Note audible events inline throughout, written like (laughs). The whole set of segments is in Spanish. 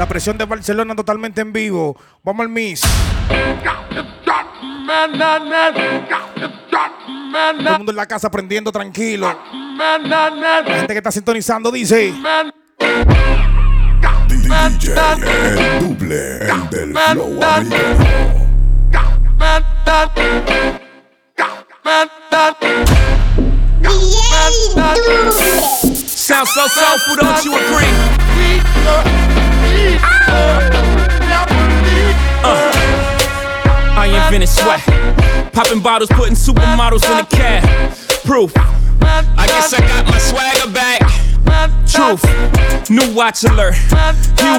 La presión de Barcelona totalmente en vivo. Vamos al Miss. Todo el mundo en la casa aprendiendo tranquilo. La gente que está sintonizando dice. DJ el duble, el del flow Sound so soulful, don't you agree? Uh, I invented sweat. Popping bottles, putting supermodels in the cab. Proof. I guess I got my swagger back. Truth. New watch alert.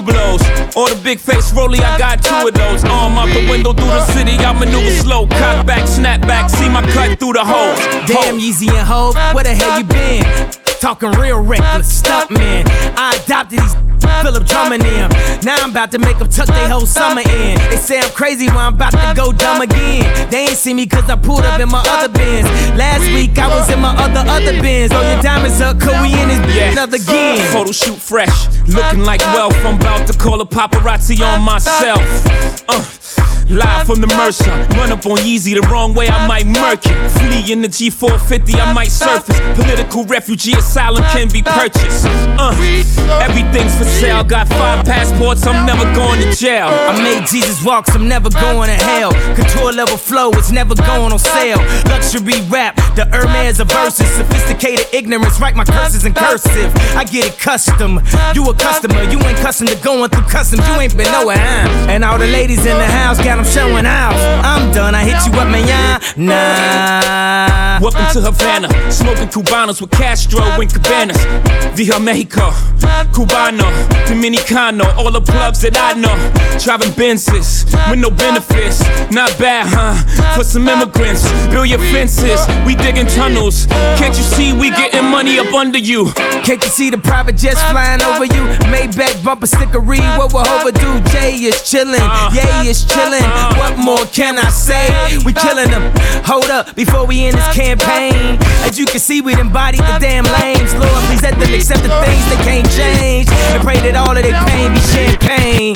blows. Or the big face rolly, I got two of those. Arm out the window through the city, I maneuver slow. Cut back, snap back, see my cut through the hole. Damn, Yeezy and Hope, where the hell you been? Talking real reckless, stunt man. I adopted these Philip drumming them. Now I'm about to make them tuck their whole summer in. They say I'm crazy when I'm about to go dumb again. They ain't see me cause I pulled up in my other bins. Last week I was in my other, other bins. Oh, your diamonds up, cause we in this yeah. another again. Photo shoot fresh, looking like wealth. I'm about to call a paparazzi on myself. Uh. Live from the Mercer. Run up on Yeezy the wrong way, I might murk it. Flee in the G450, I might surface. Political refugee asylum can be purchased. Uh, everything's for sale. Got five passports, I'm never going to jail. I made Jesus walks, I'm never going to hell. Couture level flow, it's never going on sale. Luxury rap, the Hermes of verses. Sophisticated ignorance, write my curses in cursive. I get it custom. You a customer, you ain't custom to going through customs. You ain't been nowhere, huh? And all the ladies in the house got I'm showing out. I'm done, I hit you up, man. Nah. Welcome to Havana, smoking Cubanos with Castro and Cabanas. Via Mexico, Cubano, Dominicano, all the plugs that I know. Driving Benzes with no benefits. Not bad, huh? For some immigrants, build your fences. We digging tunnels. Can't you see we getting money up under you? Can't you see the private jets flying over you? Maybach bumper stickery, what we're overdue. Jay is chillin', uh. Yay is chillin'. What more can I say? We killing them. Hold up, before we end this campaign. As you can see, we embodied the damn lames. Lord, please let them accept the things they can't change. And that all of their pain be champagne.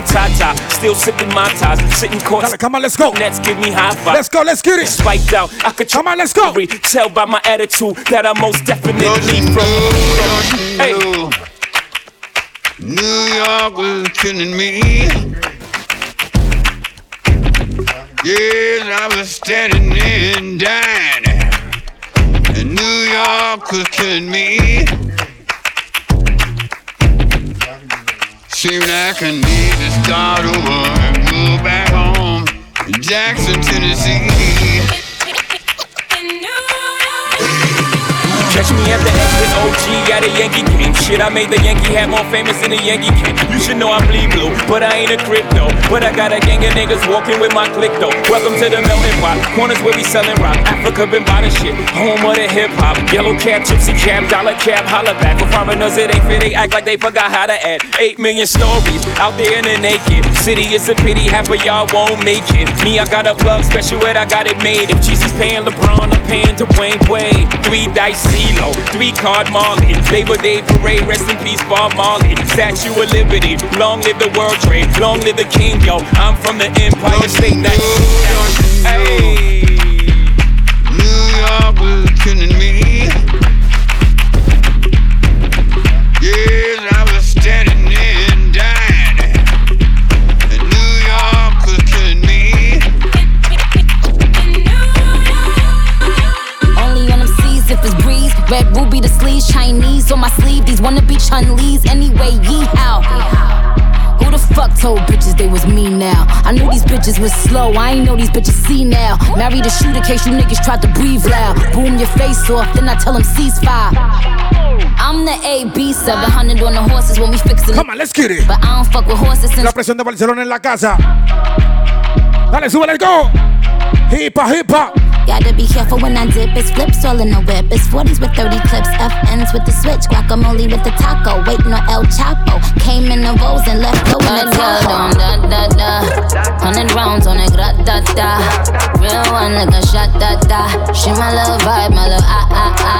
the Tata. Still sipping my ties, sitting court. Come on, let's go. Nets give me high five. Let's go, let's get it. Spiked out, I could come on, let's go. Tell by my attitude that I most definitely from. Hey. New York was killing me. Yes, I was standing there and dying. And New York was killing me. Seemed like I need to start over and go back home in Jackson, Tennessee. (laughs) Catch me at the exit OG at a Yankee game. Shit, I made the Yankee hat more famous than the Yankee king. You should know I bleed blue, but I ain't a crypto. But I got a gang of niggas walking with my click though. Welcome to the melting pot. Corners where we selling rock. Africa been buying shit. Home of the hip hop. Yellow cap, gypsy cap, dollar cap, holla back. For foreigners, it ain't fit. They act like they forgot how to add. Eight million stories out there in the naked city. It's a pity half of y'all won't make it. Me, I got a plug special, it I got it made. If Jesus paying LeBron, I'm paying Dwayne Wade. Three dice CeeLo, three card Marley. Labor Day parade, rest in peace, Bob Marley. Statue of Liberty, long live the World Trade, long live the King, yo. I'm from the Empire State. That, hey. On my sleeve. These wanna be Chun Lee's anyway. Yee how. Who the fuck told bitches they was me now? I knew these bitches was slow, I ain't know these bitches see now. Married a shooter case you niggas tried to breathe loud. Boom your face off, then I tell them ceasefire. I'm the AB 700 on the horses when we fixin' Come on, let's get it. But I don't fuck with horses since La presión de Barcelona en la casa. Dale, sube, let's go. Hipa, hipa. Gotta be careful when I dip. It's flips all in the whip. It's 40s with 30 clips. FNs with the switch. Guacamole with the taco. Waiting on El Chapo. Came in the rolls and left go in the taco. da da da. Hundred rounds on it, gra da da. Real one like a shot da da. She my little vibe, my little ah ah ah.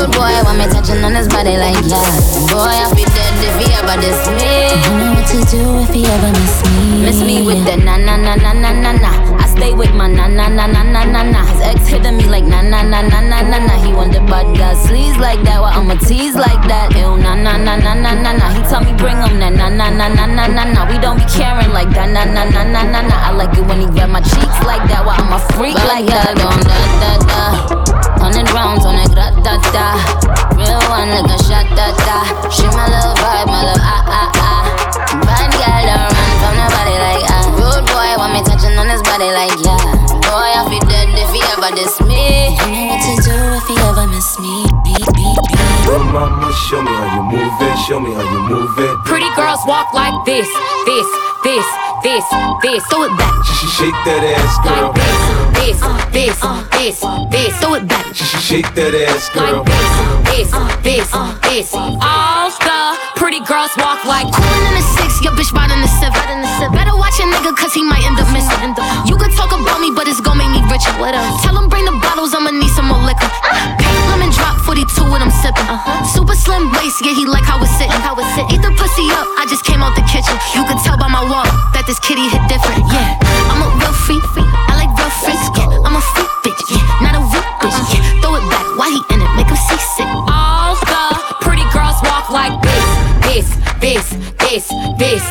Rude boy want me touching on his body like yeah. Boy I be dead if he ever diss me. You know what to do if he ever miss me. Miss me with the na na na na na na na. I stay with my na na na na na na na. His ex hitting me like na na na na na na na. He want the bad girl sleaze like that. Well I'ma tease like that. Ew na na na na na na na. He tell me bring him na na na na na na na na. We don't be caring like that na na na na na na. I like it when he grab my cheeks like that. Well I'm a freak like that. Don't da da da. Hundred rounds on it, gra da da. Real one like a shot da da. She my little vibe, my little ah ah ah. Bad girl don't run from nobody like ah. Rude boy want me touching on his body like yeah. Boy I feel dead if he ever diss me. You know what to do if he ever miss me. Beep, beep, beep. Little mama, show me how you move it. Show me how you move it. Pretty girls walk like this, this, this, this, this. Throw it back. Shake that ass, girl. Like this, this, this, this, this. Throw it back. Shake that ass, girl. Like this, this, this, this. All the pretty girls walk like Coolin' in the six, your bitch riding the seven. Better watch a nigga, cause he might end up missing. You could talk about me, but it's gon' make me richer. Tell him bring the bottles, I'ma need some more liquor. Pink lemon drop 42 when I'm sippin'. Uh-huh. Super slim waist, yeah, he like how it's sitting. Eat the pussy up, I just came out the kitchen. You could tell by my walk that this kitty hit different. Yeah, I'm a it back. Why he in it? Make him seasick. all the pretty girls walk like this, this, this, this, this.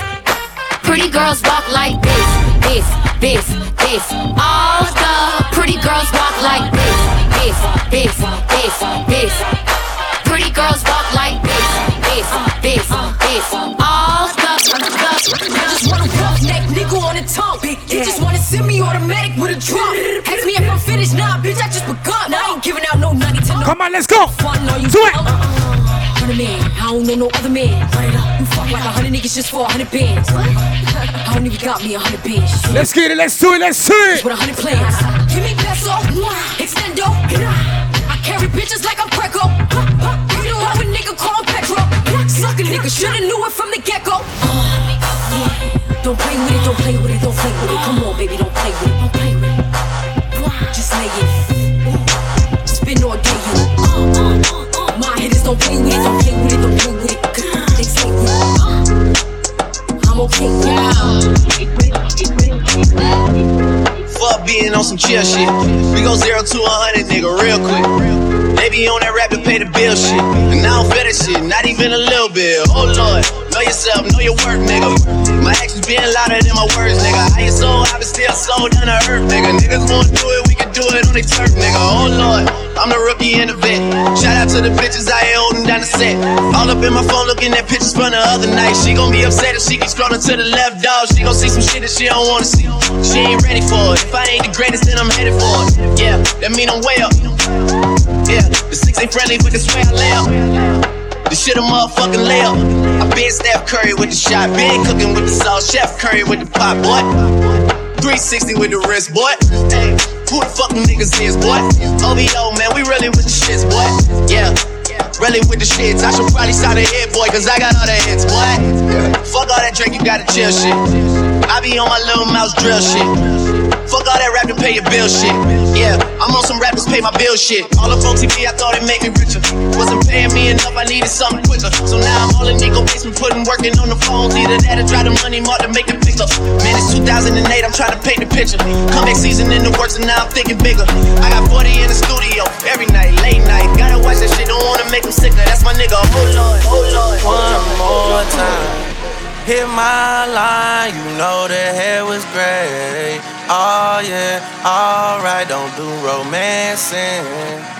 Pretty girls walk like this, this, this, this. All the pretty girls walk like this, this, this, this, this. Pretty girls walk like this, this, this, this. All the, I just want a rough neck nigga on the tongue. You just wanna send me automatic with a drum. Ask me if I'm finished, nah, bitch, I just begun. I ain't giving out Come on, let's go. fun, no, you Do it. Uh, uh, uh, hundred man, I don't know no other man. Run it up, you fuck like a hundred niggas just for a hundred bands. I don't even got me a hundred bands. Let's get it, let's do it, let's do it. with a hundred plans. Give me peso, extendo. I carry bitches like I'm Preco. You know how a nigga call Petro. Suck a nigga, shoulda knew it from the get go. Uh, yeah. Don't play with it, don't play with it, don't play with it. Come on, baby, don't play with it, I'm okay now. Fuck being on some chill shit. We go zero to a hundred, nigga, real quick. They be on that rap to pay the bill shit. And I don't feel that shit, not even a little bit. Oh lord, know yourself, know your work, nigga. My actions being louder than my words, nigga. I ain't so I been still so down to earth, nigga. Niggas wanna do it, do it on the turf, nigga. Oh lord, I'm the rookie and the vet. Shout out to the bitches I ain't holding down the set. All up in my phone looking at pictures from the other night. She gon' be upset if she keeps scrolling to the left, dog. She gon' see some shit that she don't wanna see. She ain't ready for it. If I ain't the greatest, then I'm headed for it. Yeah, that mean I'm way up. Yeah, the six ain't friendly, but the way I lay up. The shit a motherfucking layup. I been Steph Curry with the shot, been cooking with the sauce, Chef Curry with the pot, boy. 360 with the wrist, boy. Who the fuck them niggas is, boy? OVO, man, we really with the shits, boy. Yeah. Really with the shits. I should probably start a hit, boy, cause I got all the hits, boy. Fuck all that drink, you gotta chill shit. I be on my little mouse drill shit. Fuck all that rap to pay your bill shit. Yeah, I'm on some rappers pay my bill shit. All the folks TV, I thought it made me richer. Wasn't paying me enough, I needed something quicker. So now I'm all in Nico basement, putting working on the phones. Either that or try the money mark to make the pickup. Man, it's 2008, I'm trying to paint the picture. Comeback season in the works, and now I'm thinking bigger. I got 40 in the studio every night, late night. Gotta watch that shit, don't wanna make them sicker. That's my nigga. Oh lord, oh lord. One more time. Hit my line, you know the hair was gray. Oh yeah, alright, don't do romancing.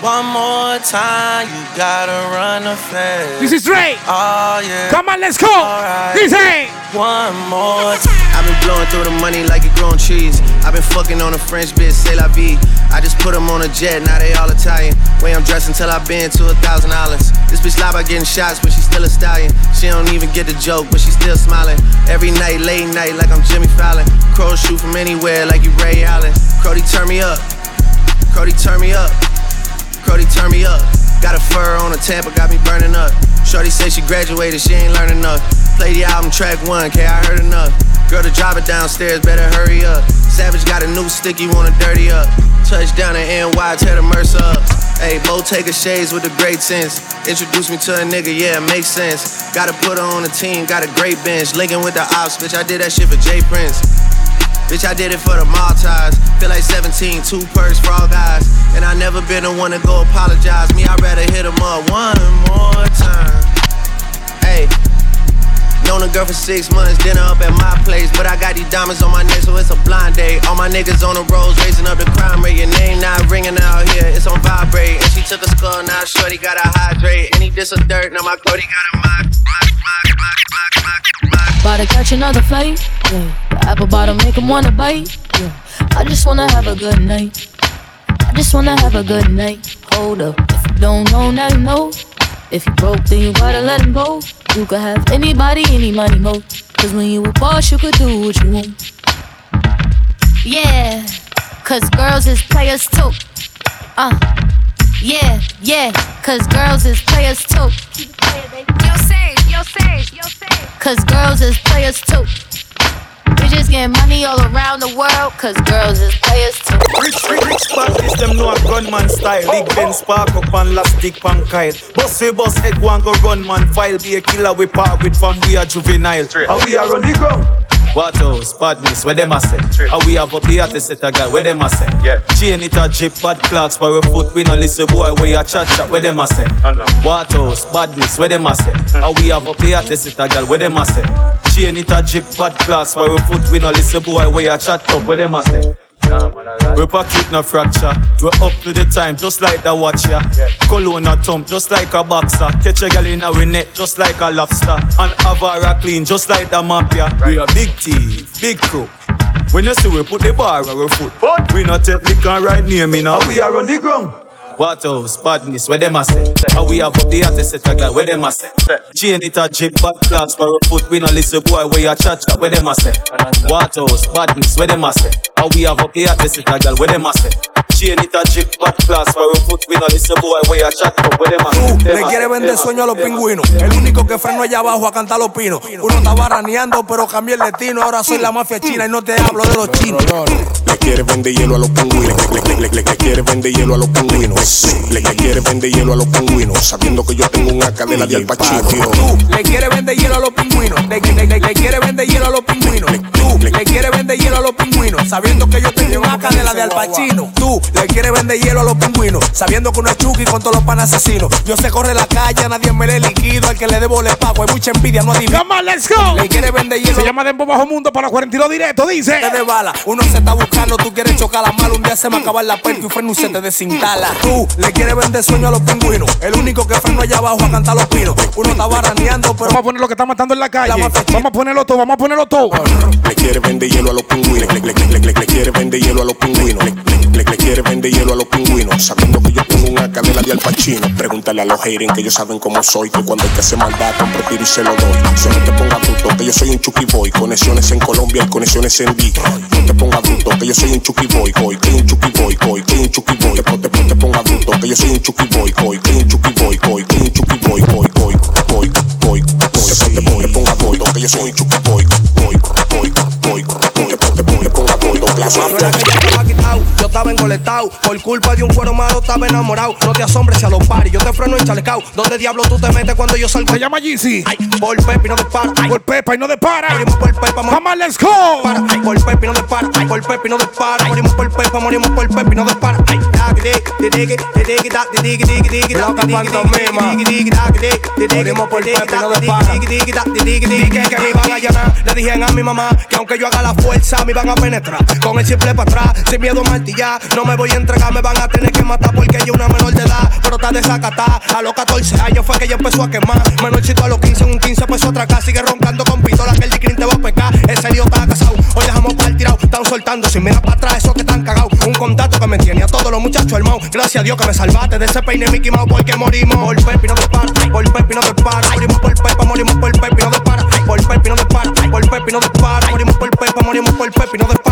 One more time, you gotta run the fast. This is Dre. Oh yeah. Come on, let's go. Alright. This ain't. One more time. I've been blowing through the money like you growing trees. I've been fucking on a French bitch, say la vie. I just put them on a jet, now they all Italian. Way I'm dressed until I've been to a thousand dollars. This bitch lie about getting shots, but she still a stallion. She don't even get the joke, but she still smiling. Every night, late night, like I'm Jimmy Fallon. Crows shoot from anywhere, like you Ray Allen. Crody, turn me up. Crody, turn me up. Crody, turn me up. Got a fur on a Tampa, got me burning up. Shorty say she graduated, she ain't learning enough. Play the album track one, K, I heard enough. Girl to drive it downstairs, better hurry up. Savage got a new stick, you wanna dirty up. Touchdown in NY, tear the Mercer up. Hey, Bo Taker shades with the great sense. Introduce me to a nigga, yeah, it makes sense. Gotta put her on the team, got a great bench. Linking with the ops, bitch, I did that shit for Jay Prince. Bitch, I did it for the Maltese. Feel like 17, two perks all guys. And I never been the one to go apologize. Me, I'd rather hit 'em up one more time. Hey, known a girl for six months, dinner up at my place. But I got these diamonds on my neck, so it's a blind date. All my niggas on the roads, raising up the crime rate. Your name not ringing out here, it's on vibrate. And she took a skull, now shorty gotta hydrate. And he diss a dirt, now my Cody got a mock. About to catch another flight. Yeah. Apple bottom make him wanna bite. Yeah. I just wanna have a good night. I just wanna have a good night. Hold up. If you don't know, now you know. If you broke, then you gotta let him go. You could have anybody, any money, mo. Cause when you a boss, you could do what you want. Yeah. Cause girls is players too. Uh. Yeah, yeah. Cause girls is players too. Yo, yo, yo. Cause girls is players too. Bitches getting money all around the world, cause girls is players too. Rich, rich, rich parties, them know a gunman style. Big Ben spark up and last stick pan Kyle. Boss we boss head one go run man file. Be a killer we part with from we are juvenile. And we are on the ground. What else? Badness, where them a say? How we have up the artist set a guy, where them a say? Yeah. Chain it a drip, bad clocks, for we foot, we no listen boy, where you chat chat, where them a say? What else? Badness, where them a say? How we have up the artist set a guy, where them a say? Chain it a drip, bad clocks, for we foot, we no listen boy, where you chat up, where them a say? We pocket no fracture. We're up to the time, just like the watcher. Cologne a thump, just like a boxer. Catch a gal in our net, just like a lobster. And Avara clean, just like the mafia. We a big thief, big crook. When you see we put the bar on our foot, but we not take liquor right near me now. We are on the ground. What else? Badness, where them a say? How we have up the artist set a guy, where them a say? Chain it a drip, bad class for a foot, we no listen boy, where you chat chat, where them a say? What else? Badness, where them a say? How we have up the artist set a guy, where them a say? Chain it a drip, bad class for a foot, we no listen boy, where you chat chat, where them a say? Le quiere vender sueño a los pingüinos. El único que freno allá abajo a cantar los pinos. Uno estaba raneando, pero cambié el destino. Ahora soy la mafia china y no te hablo de los chinos. Le quiere vender hielo a los pingüinos. Le, le- le- le- le quiere vender hielo a los pingüinos. Le, le quiere vender hielo a los pingüinos. Sabiendo que yo tengo una cadena de. Tú le quiere vender hielo a los pingüinos. Le, le- le- le quiere vender hielo a los pingüinos. Tú le quiere vender hielo a los pingüinos. Sabiendo que yo tengo una cadena de Al Pacino. Tú le quiere vender hielo a los pingüinos. Sabiendo que uno es Chucky con todos los pan asesinos. Yo sé corre la calle, a nadie me le liquido. Al que le debo le pago. Hay mucha envidia, no adivino. Come on, let's go. Le quiere vender hielo. Se llama Dembo Bajo Mundo para los 42 directos, dice. de bala. Uno se está buscando, tú quieres chocar la mala. Un día se me acaba la perca y freno se te desinstala. Tú le quieres vender sueño a los pingüinos. El único que freno allá abajo a cantar los pinos. Uno está baraneando, pero. Vamos a poner lo que está matando en la calle. Vamos a ponerlo todo, vamos a ponerlo todo. Le quiere vender hielo a los pingüinos. Le, le- le- le- le- quiere vender hielo a los pingüinos. Le, le- quiere vender hielo a los pingüinos. Sabiendo que yo tengo una cadena de Al Pacino. Pregúntale a los haters que ellos saben cómo soy. Que cuando hay que hacer maldad, compro tiro y se lo doy. Solo te ponga bruto que yo soy un Chucky Boy. Conexiones en Colombia y conexiones en Detroit. No te ponga bruto que yo soy un Chucky Boy. Coy, que un Chucky Boy. Coy, que un Chucky Boy. Te, te, te ponga bruto que yo soy un Chucky Boy. Coy, que un Chucky Boy. Coy, que un Chucky Boy. Coy, coy, coy, coy, coy. Te ponga bruto que yo soy un Chucky Boy. Ponga bruto que yo No estaba engoletado. Por culpa de un cuero malo estaba enamorado. No te asombres si a los paris, yo te freno en chalecao. ¿Dónde diablo tú te metes cuando yo salgo? Se llama Yeezy. Ay, por Pepe no dispara. Ay, Por Pepa y no de para. morimos por Come on, let's go. para. Ay, por Pepe no dispara. Ay, por Pepe no dispara. Morimos por Pepa, morimos por Pepe no dispara. Ay, dagi, digi, digi, digi, da, digi, digi, digi, da, Loca digi, pantomima. digi, digi, dagi, digi, digi, Morimos por digi, Pepe, da, no digi, dispara. digi, digi, da, digi, digi, que que me iban a llenar. Le dijeron a mi mamá que aunque yo haga la fuerza, me iban a penetrar. Con el simple para atrás, sin miedo a martillar. No me voy a entregar, me van a tener que matar porque yo una menor de edad. Pero está desacatada. A los 14 años fue que ella empezó a quemar. Menorcito a los 15, un 15 pesos otra acá. Sigue roncando con pistola que el dicrin te va a pecar. Ese lío está casado. Hoy dejamos para el tirado. Están soltando sin mirar para atrás, esos que están cagados. Un contacto que me tiene a todos los muchachos hermano. Gracias a Dios que me salvaste de ese peine Mickey Mouse porque morimos. Por Pepi no te para, por Pepi no te para. Morimos por Pepa, morimos por Pepi no te para. Por Pepi no te para, por Pepi no te para. Morimos por Pepa, morimos por Pepi no te para.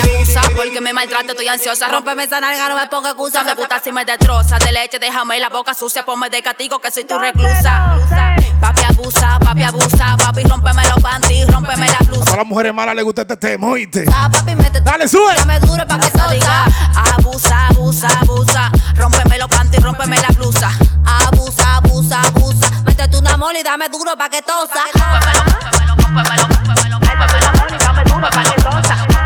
Abusa porque me maltrata, estoy ansiosa. Rómpeme esa nalga, no me ponga excusa. Me gusta si me destroza. De leche, déjame la boca sucia. Ponme de castigo que soy tu reclusa. Papi abusa, papi abusa. Papi, rómpeme los panties, rómpeme la blusa. A las mujeres malas les gusta este tema, ¿oíste? Ah, papi, mete Dale, sube. Dame duro pa' que se diga. Abusa, abusa, abusa. Rómpeme los panties, rómpeme la blusa. Abusa, abusa, abusa. Métete un amor y dame duro pa' que tosa. Pa' que tosa.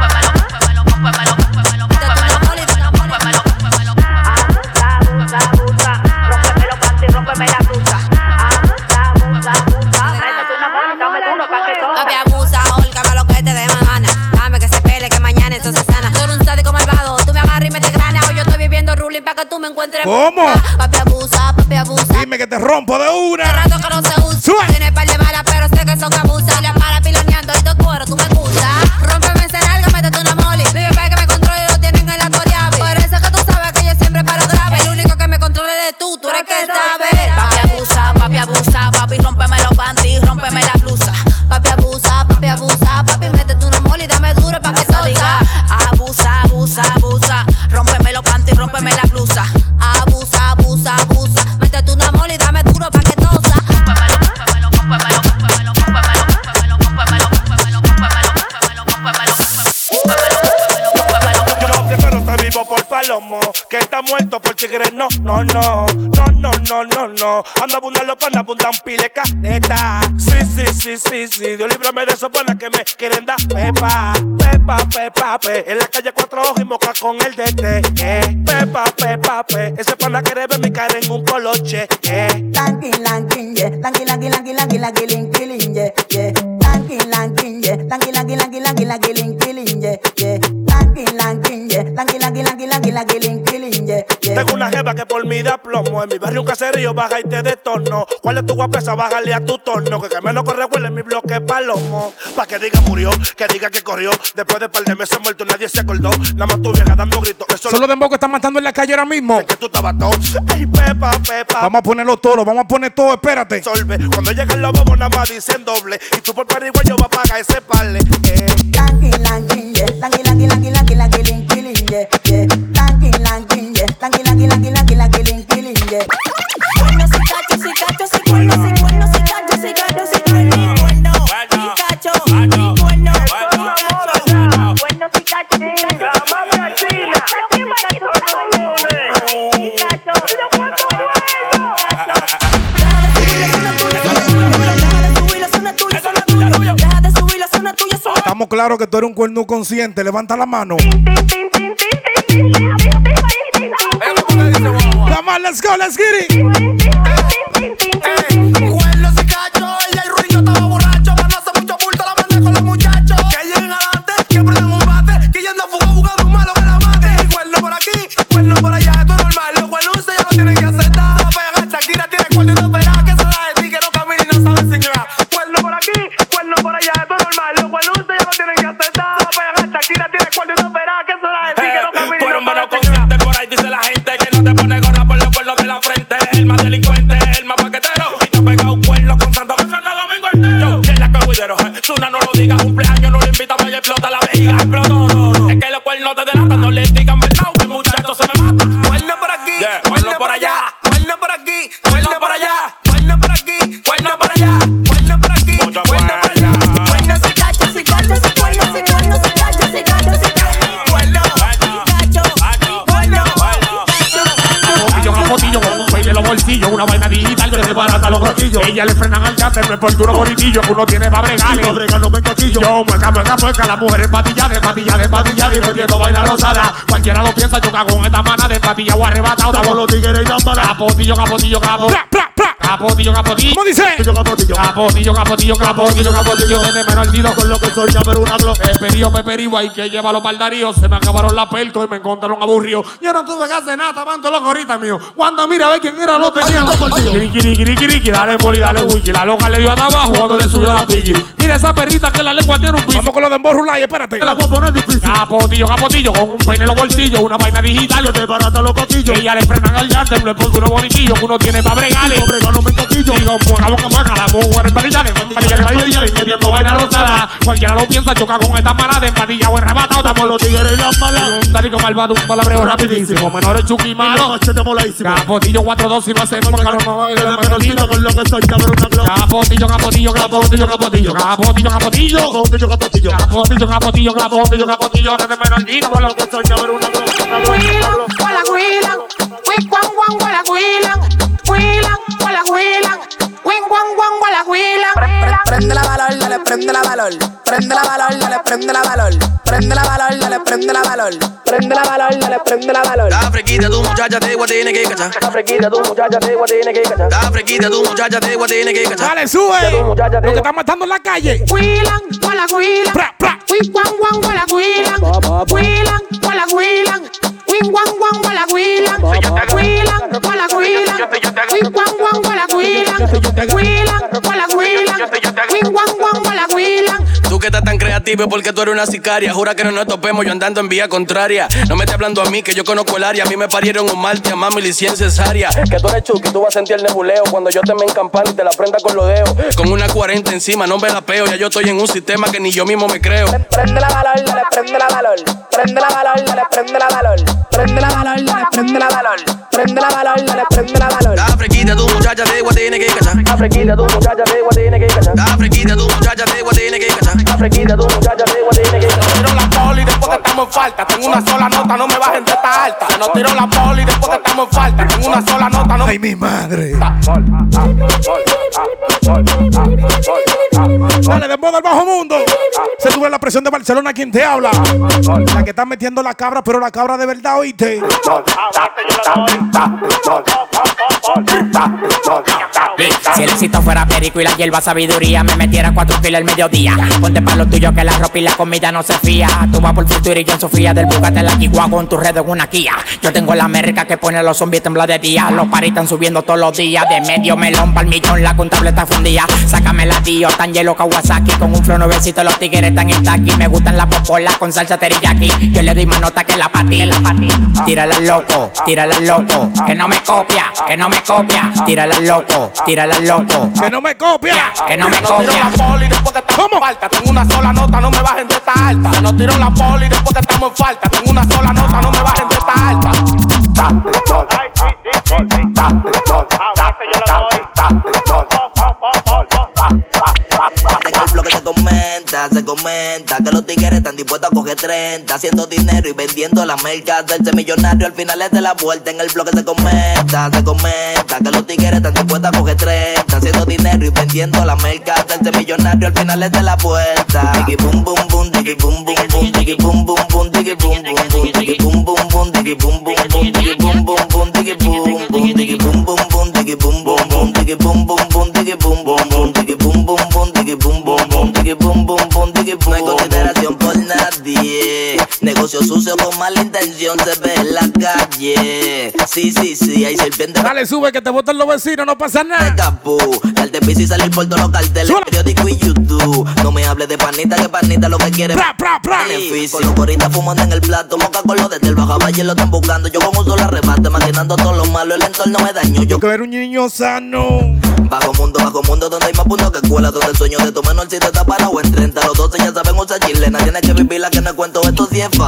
Para que tú me encuentres. ¿Cómo? Papi abusa, papi abusa. Dime que te rompo de una. Hace rato que no se usa. Tiene par de malas, pero sé que son abusas. Las malas piloneando y tu cuero, tú me excusas. Rómpeme ese nalga, métete una moli. Mi bebé que me controle lo tienen en la toriave. Por eso que tú sabes que yo siempre paro grave. El único que me controle de tú, tú eres que sabes. Papi abusa, papi abusa, papi rómpeme los panties, rómpeme la blusa. Papi abusa, papi abusa, papi métete una moli, dame duro pa' que se diga. Abusa, que está muerto por tigres. No, no, no, no, no, no, no, no. Anda abundan los panas, abundan pile caneta. Sí, sí, sí, sí, sí. Dios líbrame de esos panas que me quieren dar pepa, pepa, pepa, pe. En la calle cuatro ojos y moca con el DT. Eh. Pepa, pepa, pe. Ese pana quiere ver mi cara en un coloche. Eh. Lankin, lankin, yeah. Lankin, lankin, lankin, lankin, lankin, linkin, linkin, yeah, tengo una jeva que por mí da plomo. En mi barrio un caserío baja y te detorno. ¿Cuál es tu guapesa? Bájale a tu torno. Que que menos corre huele en mi bloque palomo. Pa' que diga murió, que diga que corrió. Después de par de meses muerto nadie se acordó. Nada más tu vieja dando gritos. Eso Solo de que están matando en la calle ahora mismo. que tú estabas todo. Ay, pepa, pepa. Vamos a ponerlo todo, vamos a poner todo, espérate. Solve. Cuando llegan los bobos nada más dicen doble. Y tú por parigüeyo vas a pagar ese parle. Eh yeah. Lanky, si cacho, si cacho, si bueno, si bueno, si cacho, si cacho, si bueno. Bueno, si cacho, bueno, bueno, bueno, bueno, si cacho, si cacho. Estamos claros que tú eres un cuerno consciente. Levanta la mano. Come on, let's go, let's get. Cuernos y cachos, ella y Ruiz, yo estaba borracho, por duro bonitillo que uno tiene para bregarle. Pa' bregar, no me coquillo. Yo, mueca, mueca, mueca, la mujer empatillada, empatillada, empatillada y metiendo vaina rosada. Cualquiera lo piensa, yo cago en esta mana de empatilla o arrebatado. Estamos los tigres y lámparas. Capotillo, capotillo, capo. Capotillo, capotillo. ¿Cómo dice? Capotillo. Capotillo, capotillo, capotillo, capotillo. Desde menor olvido Con lo que soy, ya ver una glock. Peperío, peperío, hay que llevarlo para el Darío. Se me acabaron las peltos y me encontraron aburrido. Yo no tuve que hacer nada, estaban todos los gorritas míos. Cuando mira, ve quién era, lo tenía. Kiri, kiri, kiri, dale poli, dale wiki. La loca le dio hasta abajo cuando le subió la piqui. Mira esa perrita que la lengua tiene un piso. Vamos con lo de Emborrulay, espérate. Te la voy a poner difícil. Capotillo, capotillo, con un peine en los bolsillos, una vaina digital. Yo te barata los coquillos. Ella le frenan al yate, no es porque uno bonitillo que uno tiene para bregarle. No brega, no me coquillo. Digo, mueca, boca, mueca, la mujer empatillada, empatillada, empatillada, y metiendo vaina rosada. Cualquiera lo piensa, choca con esta manada de empatilla o arrebatado. Estamos los tigres y las malas. Un tarico malvado, un palabreo rapidísimo. Menores chuki malo. Machete moladísimo. Capotillo 4-2 y no hacemos Que la menolina con lo que soy, una glock. Capotillo, capotillo, capotillo, capotillo, capotillo, capotillo. Capotillo, capotillo. Capotillo, capotillo, capotillo, capotillo, desde menolino con lo que soy, ya ver una glock, wing guan guan walla huilan, huilan, walla huilan, wing guan guan huilan. Prende la valor, dale, prende la valor. Prende la valor, dale, prende la valor. Prende la valor, dale, prende la valor. Prende la valor, dale, prende la valor. La frequita tu muchacha te gua tiene que cachar. La frequita tu muchacha te gua tiene que cachar. La frequita tu muchacha te gua tiene que cachar. Dale, sube. Lo que están matando en la calle. Huilan, walla huilan, Pra, pra. wing guan guan walla huilan, huilan, walla huilan, guan, guan, guan, la huilan. Huilan, guan, la huilan. Huilan, guan, guan, la huilan. Huilan, porque tú eres una sicaria. Jura que no nos topemos, yo andando en vía contraria. No me estés hablando a mí, que yo conozco el área. A mí me parieron un mal, te y licencia cesárea. Que tú eres chuki, tú vas a sentir el nebuleo cuando yo te me encampane y te la prenda con los dedos. Con una 40 encima, no me la peo. Ya yo estoy en un sistema que ni yo mismo me creo. Prende la valor, dale, prende la valor. Prende la valor, dale, prende la valor. Prende la valor, dale, prende la valor. Prende la valor, dale, prende la valor. La frequita tu muchacha te gua tiene que cachar. La frequita tu muchacha te gua tiene que cachar. La frequita tu muchacha te gua tiene que cachar. La frequita tiene que cachar. tiró la poli después que estamos en falta. Tengo una sola nota, no me bajen de esta alta. Se nos tiró la poli después que estamos en falta. Tengo una sola nota, no Ay, mi madre. Dale, de moda al bajo mundo. Se sube la presión de Barcelona, quien te habla. La que está metiendo la cabra, pero la cabra de verdad, oíste. Si el éxito fuera perico y la hierba sabiduría, me metiera cuatro kilos al mediodía. Ponte pa' lo tuyo que la ropa y la comida no se fía. Tú vas por futuro y yo en Sofía del Bugatti la Kigua con tu red en una Kia. Yo tengo la América que pone a los zombies temblar de día. Los paris están subiendo todos los días. De medio melón pa'l millón, la contable está fundida. Sácame la tío, tan hielo Kawasaki. Con un flow nuevecito, los tigres están aquí. Me gustan las popolas con salsa teriyaki. Yo le doy más nota que la pati. Tírala al loco, tírala al loco. Que no me copia, que no me copia. Tírala al loco, tírala al loco. Que no me copia. Que no me copia. poli después que estamos en falta. Tengo una sola nota, no me bajen de esta alta. Se nos tiró la poli después que estamos en falta. Tengo una sola nota, no me bajen de esta alta. Tengo el bloque se comenta, se comenta que los tigres están dispuestos a coger 30, haciendo dinero y vendiendo las mercas, hacerse millonario al final es de la vuelta. En el bloque se comenta, se comenta que los tigres están dispuestos a coger 30, haciendo dinero y vendiendo las mercas, hacerse millonario al final es de la vuelta. Diggy boom boom boom, diggy boom boom boom, diggy boom boom boom, diggy boom boom boom, diggy boom boom boom, diggy boom boom boom, diggy boom boom boom, diggy boom boom, boom boom boom, diggy boom boom boom, que bum bum bum, de que bum bum bum, de que bum bum bum, de que bum bum bum, de que bum bum bum, de que bum. No hay consideración por nadie. Negocio sucio con mala intención se ve en la calle. Sí, sí, sí, hay serpientes. Dale, sube que te votan los vecinos, no pasa nada. Capú, darte y salir por todos los carteles, periódico y YouTube. No me hables de panita, que panita lo que quiere. Pra, pra, pra. Beneficio. Con los coritas fumando en el plato, moca con los desde el bajo valle lo están buscando. Yo con un solo arrebate, maquinando todo lo malo, el entorno me daño. Yo que ver un niño sano. Bajo mundo, bajo mundo, donde hay más puntos que escuela, donde el sueño de tu menor si te está parado en 30. Los 12 ya saben usar chilena, tienes que vivirla que no cuento esto si es.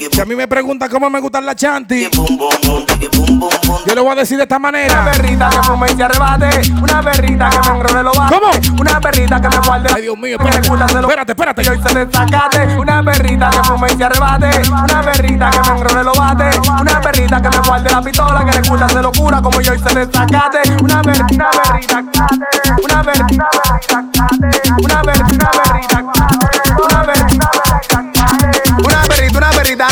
diggy, Que mí me preguntan cómo me gustan las chanti, yo le voy a decir de esta manera. Una perrita que fume y se arrebate. Una perrita que me enrole lo bate. ¿Cómo? Una perrita que me guarde. Ay, Dios mío, que me espérate. gusta se lo- Espérate, espérate. Y hoy se desacate. Una perrita que fume y se arrebate. Una perrita que me enrole lo bate. Una perrita que me guarde la pistola. Que le gusta se locura como yo hoy se desacate. Una perrita, una perrita. Una perrita, una perrita. Una perrita,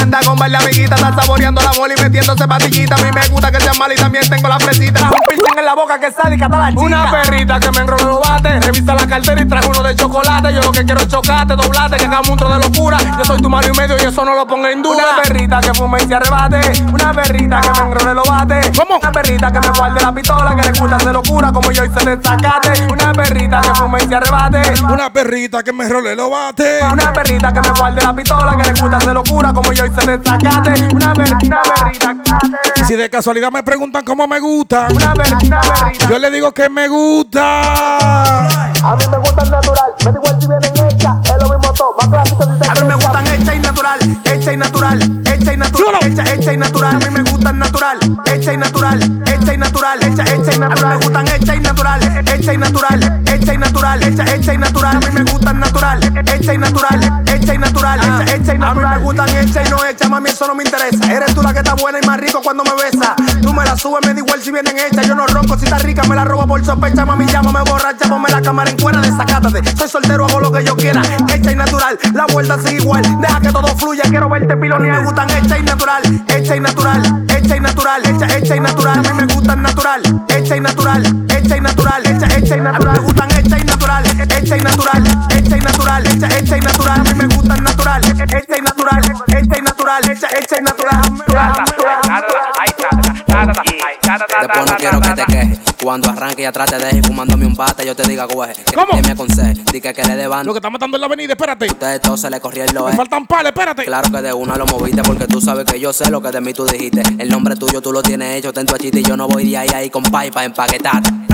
anda con varias amiguitas, está saboreando la bola y metiéndose patillita. A mí me gusta que sea mal y también tengo la fresita. Un piercing en la boca que sale y cata la chica. Una perrita que me enrola los bate, revisa la cartera y traje uno de chocolate. Yo lo que quiero es chocate, doblate, que hagamos un tro de locura. Yo soy tu mano y medio y eso no lo ponga en duda. Una perrita que fume y se arrebate, una perrita que me enrole los bate. ¿Cómo? Una perrita que me guarde la pistola, que le gusta hacer locura como yo hice desacate. Una perrita que fume y se arrebate. Una perrita que me role lo bate. Una perrita que me guarde la pistola, que le gusta hacer locura como yo hice desacate. Una. Y si de casualidad me preguntan cómo me gusta, Una yo le digo que me gusta. A mí me gustan natural, me da igual si vienen todo, más clásico si A mí me gustan hechas y natural, hecha y natural, hecha y natural, hecha, hecha y natural. A mí me gustan natural, hecha y natural, hecha y natural, hecha, hecha y natural. A mí me gustan hecha y natural, hecha y natural, hecha y natural, hecha, hecha y natural. A mí me gustan natural, hecha y natural, hecha y natural, hecha, hecha y natural. A mí me gustan hecha y no hecha, mami, eso no me interesa. Eres tú la que está buena y más rico cuando me besas. Tú me la subes, me da igual si vienen hechas. Yo no ronco, si está rica, me la robo por sospecha. Mami, llámame borracha, ponme la cámara en fuera, desacátate. Soy soltero, hago lo que yo quiera. Hecha y natural, la vuelta sigue igual. Deja que todo fluya, quiero verte pilonear. Me gustan hecha y natural, hecha y natural, hecha y natural, hecha, hecha y natural. A mí me gustan natural, hecha y natural, hecha y natural, hecha, hecha y natural. Me gustan hecha y natural, hecha y natural, hecha y natural, hecha, hecha y natural. A mí me gustan natural, hecha y natural, hecha y natural, hecha, hecha y Después no quiero que te quejes. Cuando arranque y atrás te deje fumándome un bate, yo te diga cueje. Que, que me aconseje, di que, que le dé banda. Lo que está matando en la avenida, espérate. Ustedes todos se le corrió el Me faltan pales, espérate. Claro que de una lo moviste porque tú sabes que yo sé lo que de mí tú dijiste. El nombre tuyo tú lo tienes hecho, ten tu achita y yo no voy de ahí ahí con pay pa' empaquetar. (laughs)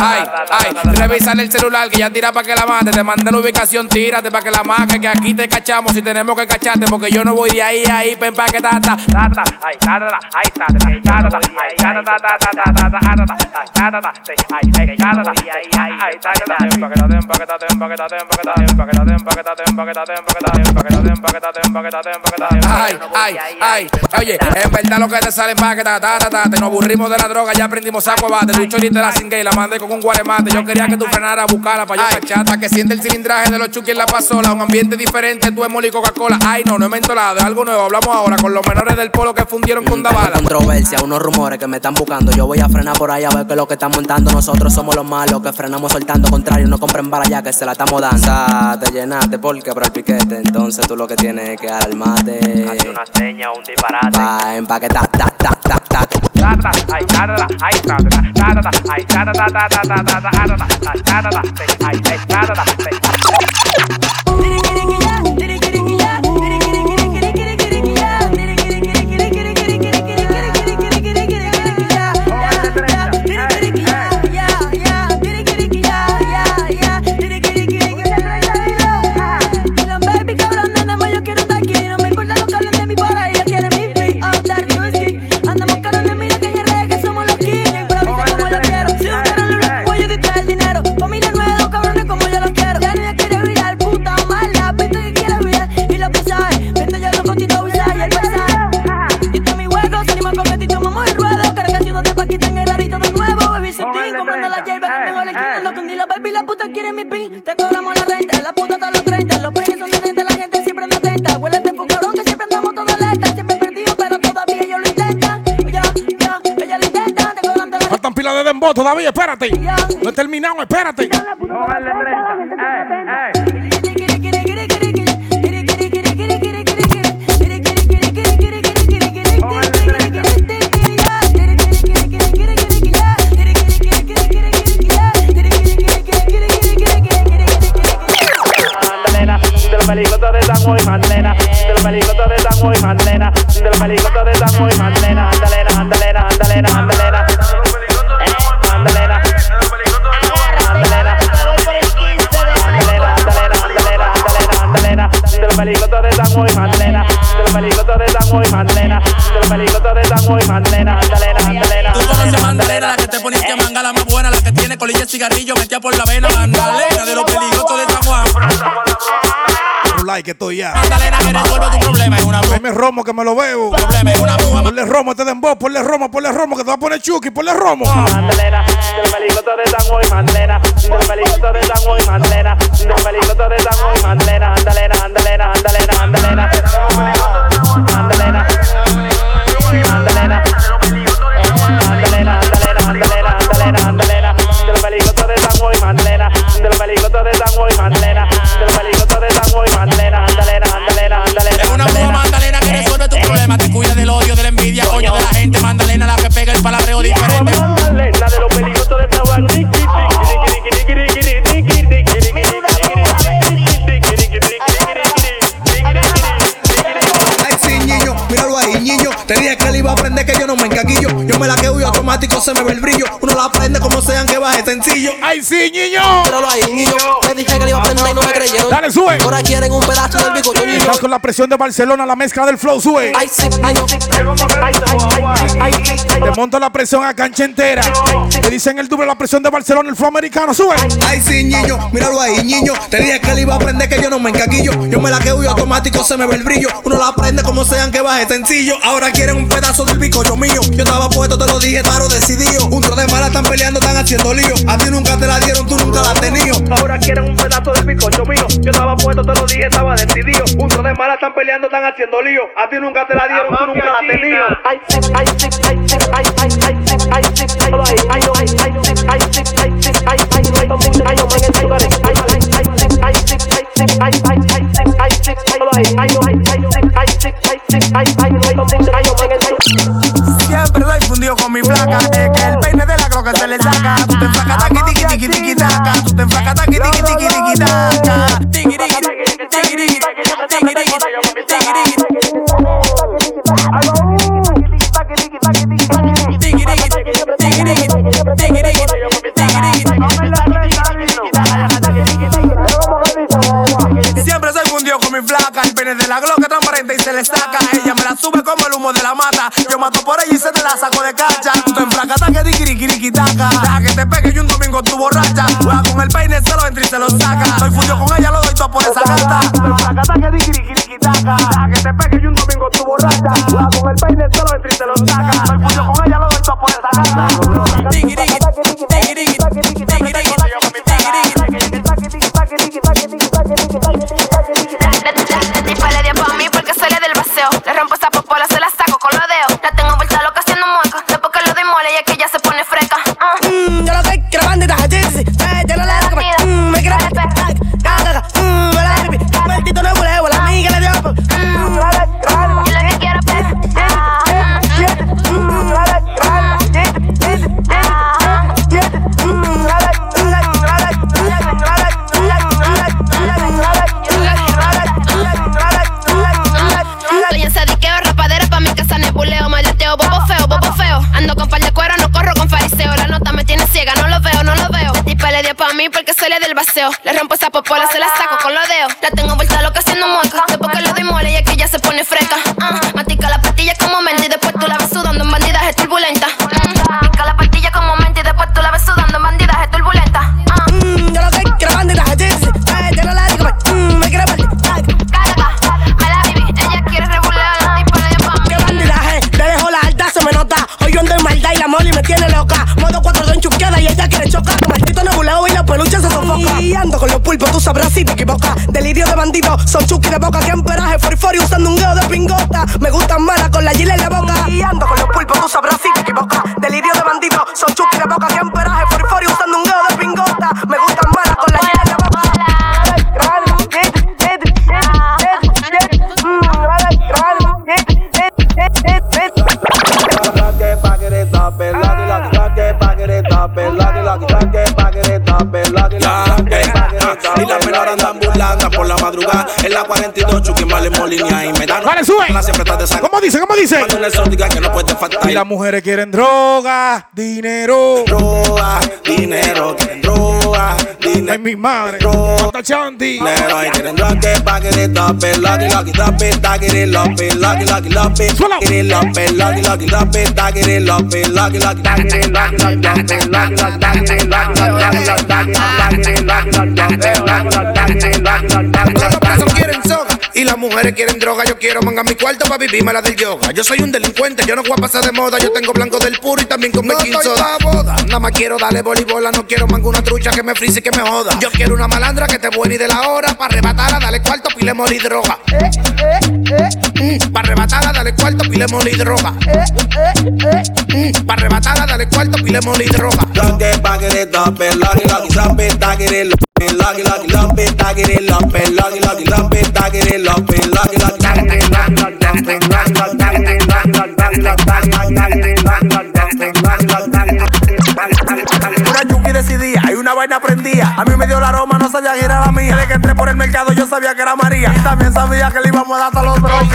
Ay, ay, revísale el celular que ya tira pa' que la mate. Te manda la ubicación, tírate pa' que la marque. Que aquí te cachamos si tenemos que cacharte. Porque yo no voy de ahí a ahí pa' empaquetar. Ta, ta, ta, ay, ta, ta, ta, ay, ta, ta, ta, ta, ta, ay, ta, ta, ta, ta, ta, ta, ta, ta, ta, ta, ta, ta, sí, ay, ay, ta, ta, ta, ay, ay, ay, ta, ta, ta, empaquetate, empaquetate, empaquetate, empaquetate, empaquetate, empaquetate, empaquetate, empaquetate, empaquetate, empaquetate, empaquetate, empaquetate. Ay, ay, ay, oye, en verdad lo que te sale empaquetada, ta, ta, ta, te nos aburrimos de la droga, ya aprendimos saco bate, tu chorita la cingue y la mandé con un guaremate. Yo quería que tú frenaras a buscarla para yo chata Que siente el cilindraje de los chuki en la pasola. Un ambiente diferente, tú es moli Coca-Cola. Ay, no, no he mentolado, algo nuevo. Hablamos ahora con los menores del polo que fundieron con Dabala. Controversia, unos rumores que me están buscando. Yo voy a frenar por allá a ver que lo que están montando. Nosotros somos los malos que frenamos soltando. Contrario, no compren para ya que se la estamos dando. Te llenaste porque para el piquete. Entonces tú lo que tienes es que armarte Hace una seña, un disparate. Va, empaquetar, ta, ta, ta, ta. Ay, tiene que ya, tiene que quiere mi pin. Te cobramos la renta, la puta hasta los 30. Los peines son de 30, la gente siempre anda atenta. Huele de cabrón que siempre andamos toda alerta. Siempre perdido, pero todavía ellos lo intentan. Yo, yo, ella lo intenta. Te cobran de la Faltan pilas de dembow todavía, espérate. No he terminado, espérate. De tiene colilla de cigarrillo metida por la vena. Mandalena de los peligrosos de San Juan. Un like que estoy ya. Mandalena que resuelve tu problema, es una broma. Ponme romo que me lo bebo. Problema es una broma. Ponle romo, este dembow, ponle romo, ponle romo, que te va a poner chuki, ponle romo. Magdalena, de los peligrosos de San Juan y Magdalena. De los peligrosos de San Juan y Magdalena. De los peligrosos de San Juan y Magdalena. Magdalena, Magdalena, Magdalena, Magdalena. Magdalena. Sencillo. Ay, sí, niño. Míralo ahí, niño. Dale, sube. Ahora quieren un pedazo del bico. Estás con la presión de Barcelona, la mezcla del flow, sube. Ay, sí, niño. Te monto la presión a cancha entera. Te dicen el doble la presión de Barcelona, el flow americano, sube. Ay, sí, niño, míralo ahí, niño. Te dije que él iba a aprender que yo no me encaquillo. Yo me la quedo y automático se me ve el brillo. Uno la aprende como sean que baje sencillo. Ahora quieren un pedazo del bicocho mío. Yo estaba puesto, te lo dije, claro, decidido. Un tro de mala están peleando, están haciendo lío. A ti nunca te la dieron, tú nunca la has tenido. Ahora quieren un pedazo del bizcocho mío. Yo estaba puesto, te lo dije, estaba decidido. Puntos de mala están peleando, están haciendo lío. A ti nunca te la dieron, tú nunca la Siempre lo he fundido con mi placa. Es que el peine de la croca se le saca. Tú te enfracas, taqui, tiki, tiki, tiki, taca. Tú te enfracas, taqui, tiki, tiki, tiki, taca. Taca. Deja que te pegue y un domingo tu borracha. Juega con el peine, se lo entra y se lo saca. Soy fundido con ella, lo doy todo por esa gata. Enfracas que que te pegue y un domingo tu borracha. Juega con el peine, se lo entra y lo saca. Soy fundido con ella, lo doy todo por esa gata. Y la menor andan burlando por la madrugada. En la 42, Chucky Male Molina y me dan. ¡Vale, su! Siempre de. ¿Cómo dice? ¿Cómo dice? Cuando una exótica que no puede faltar. Y las mujeres quieren droga, dinero. Droga, dinero, quieren droga, dinero. Ay, mi madre. Droga, Chanti. dinero. Y quieren droga que lucky, lucky, lucky, lucky, Suelo. lucky, lucky, lucky, lucky, lucky, lucky, lucky, lucky, lucky, lucky, lucky, lucky, lucky, lucky, Los quieren soga y las mujeres quieren droga. Yo quiero manga mi cuarto para vivirme la del yoga. Yo soy un delincuente, yo no voy a pasar de moda. Yo tengo blanco del puro y también con baking soda. boda. Nada más quiero darle voleibola, no quiero manga una trucha que me frise y que me joda. Yo quiero una malandra que te buena y de la hora. Para arrebatarla, dale cuarto, pile morir droga. Para arrebatarla, dale cuarto, pile morir droga. Para arrebatarla, dale cuarto, pile morir droga. Back it, lucky, drop it, yuki decidía, hay una vaina prendía. A mí me dio la aroma, no sabía que era la mía. Desde que entré por el mercado, yo sabía que era María. Y también sabía que le íbamos a dar hasta los otros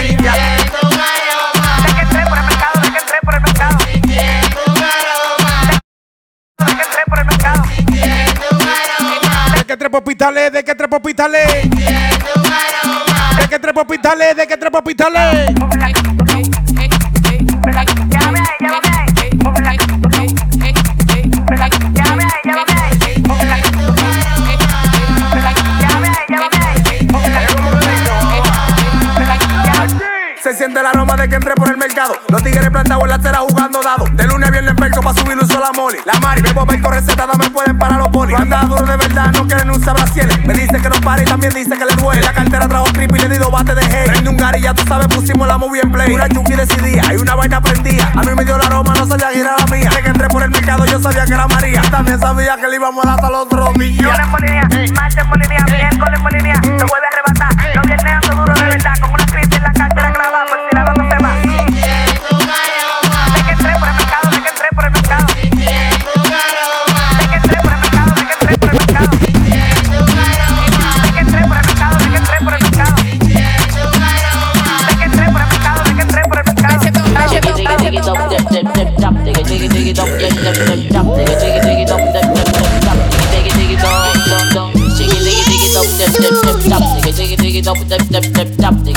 que trepo hospitales, de que trepo hospitales. De que trepo hospitales, de que trepo hospitales. Se siente el aroma de que entré por el mercado. Los tigres plantados en la acera jugando dados. De lunes a viernes perco pa' subir un solo a moli. La mari, bebo perco recetada, me pueden parar los polis. Anda duro de verdad, no quieren un sabracieles. Me dice que no pare y también dice que le duele. La cartera trajo triple y le di dos bates de gel. Prende un gari, ya tú sabes, pusimos la movie en play. Pura chuki decidía, hay una vaina prendía. A mí me dio el aroma, no sabía que era la mía. De que entré por el mercado, yo sabía que era María. También sabía que le íbamos a dar hasta los otros días. en Bolivia, marcha en Bolivia, miércoles en Bolivia, lo vuelve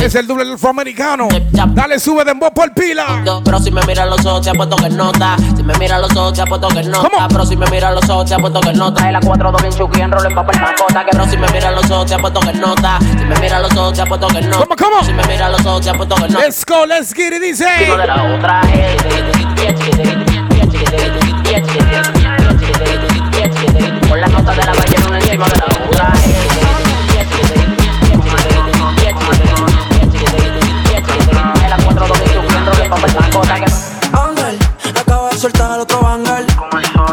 Es el doble del afroamericano. Dale, sube de voz por pila. Pero si me mira los ojos, te apuesto que nota. Si me mira los ojos, te apuesto que nota. Pero si me mira los ojos, te apuesto que nota. Trae la 4 2 bien chuki, enrollo en papel macota. Que pero si me mira los ojos, te apuesto que nota. Si me mira los ojos, te apuesto que nota. ¿Cómo, cómo? Si me mira los ojos, te apuesto que nota. Let's go, let's get it, dice. De la otra, eh. Con la nota de la ballena una encima de la otra, de soltar otro banger.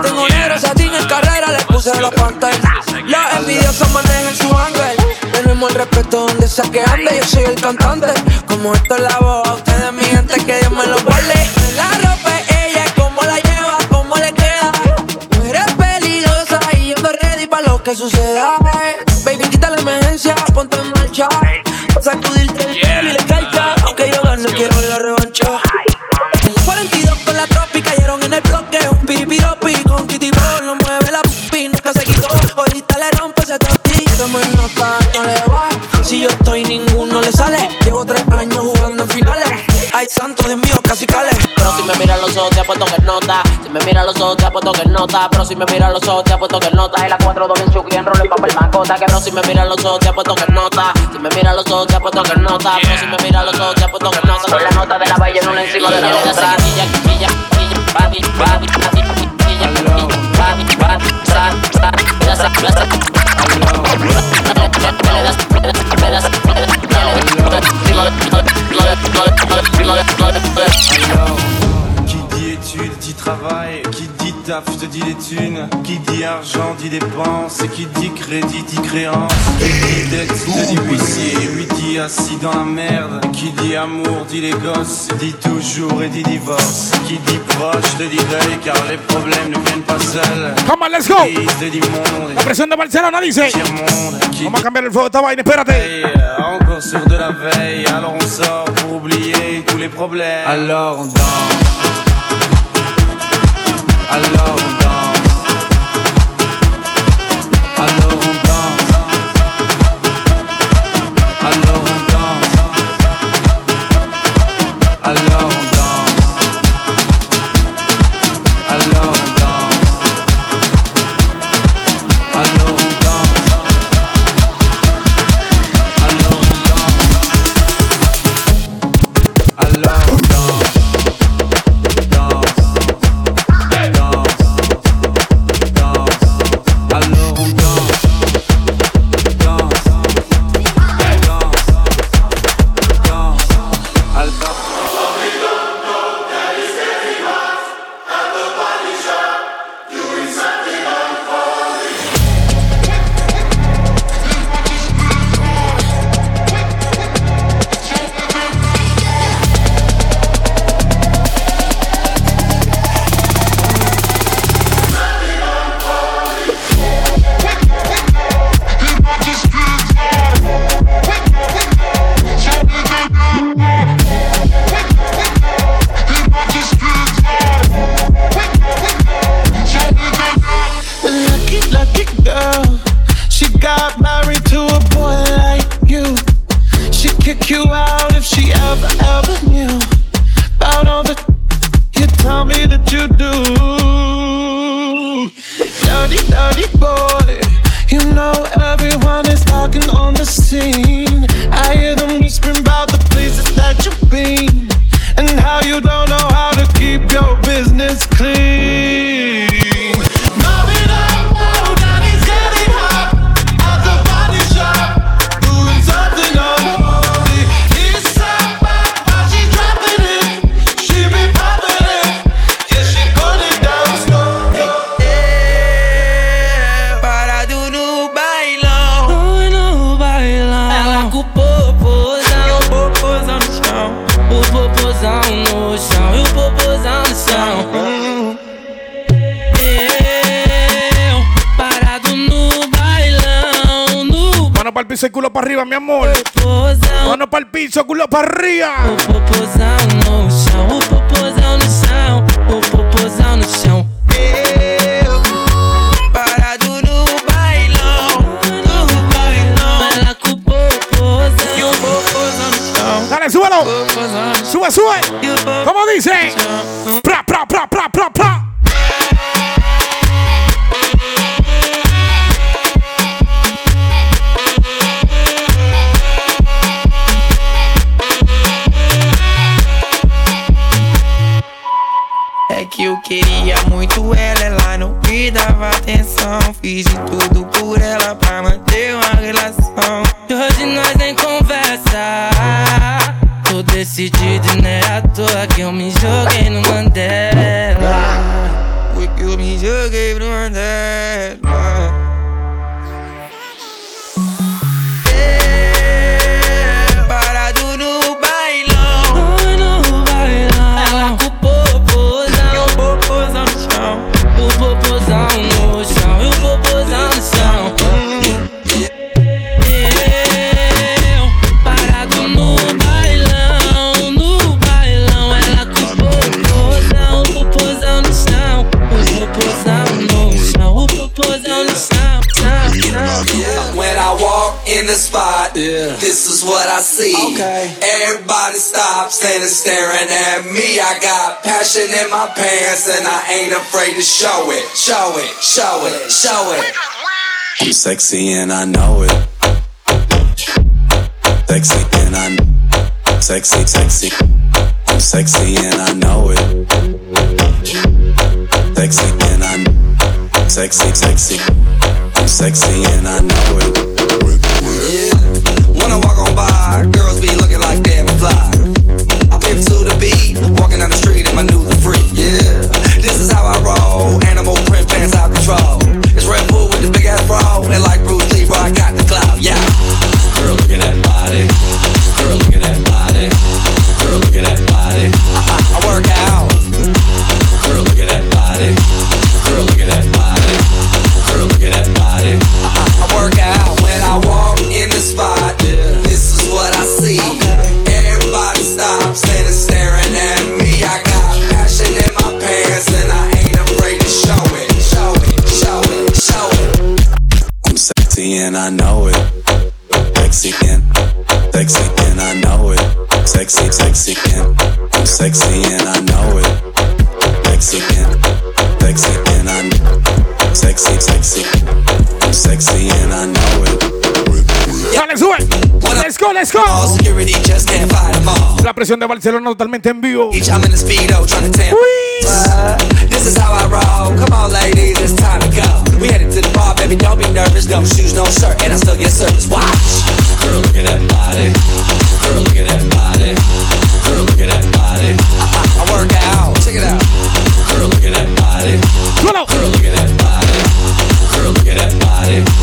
Tengo negro satín en carrera, le puse los panties. Los envidiosos manejan su ángel. Tenemos el respeto donde sea que ande, yo soy el cantante. Como esto es la voz, a ustedes mi gente que Dios me lo guarde. La ropa es ella, cómo la lleva, cómo le queda. No eres peligrosa y yo estoy ready para lo que suceda. Baby, quita la emergencia, ponte en marcha. Pa' Pero si me mira los ojos, te apuesto que nota. Y la 4 2 bien chuki, en papel macota. Que pero si me mira los ojos, te apuesto que nota. Si me mira los ojos, te apuesto que nota. Pero si me mira los ojos, te apuesto que nota. Con la nota de la ballena una encima de la otra. je te dis les thunes. Qui dit argent dit dépense. Et qui dit crédit dit créance. Qui dit dette, je te dis huissier. Lui dit assis dans la merde. Qui dit amour dit les gosses. Dit toujours et dit divorce. Qui dit proche, te dit deuil. Car les problèmes ne viennent pas seuls. Come on, let's go. Te. La presión de Vamos cambiar el espérate. Encore sur de la veille. Alors on sort pour oublier tous les problèmes. Alors on danse. alone. o popozão no chão, o popozão no chão, o popozão no chão. Eu parado no bailão, no bailão. Baila com o popozão e o popozão no chão. Galera, sua não! Sua, sua! Vamos disse. This is what I see. Okay. Everybody stops and is staring at me. I got passion in my pants and I ain't afraid to show it. Show it, show it, show it. I'm sexy and I know it. Sexy and I sexy, sexy. I'm sexy and I know it. Sexy and I. sexy, sexy. I'm sexy and I know it. Yeah. Wanna walk on them all. La presión de Barcelona totalmente en vivo. Each I'm in the speedo trying to tamp. What? This is how I roll. Come on, ladies, it's time to go. We headed to the bar, baby. Don't be nervous. No shoes, no shirt, and I still get service. Watch. Girl, look at that body. Girl, look at that body. Girl, look at that body. I, I, I work out. Check it out. Girl, look at that body. Girl, look at that body. Girl, look at that body.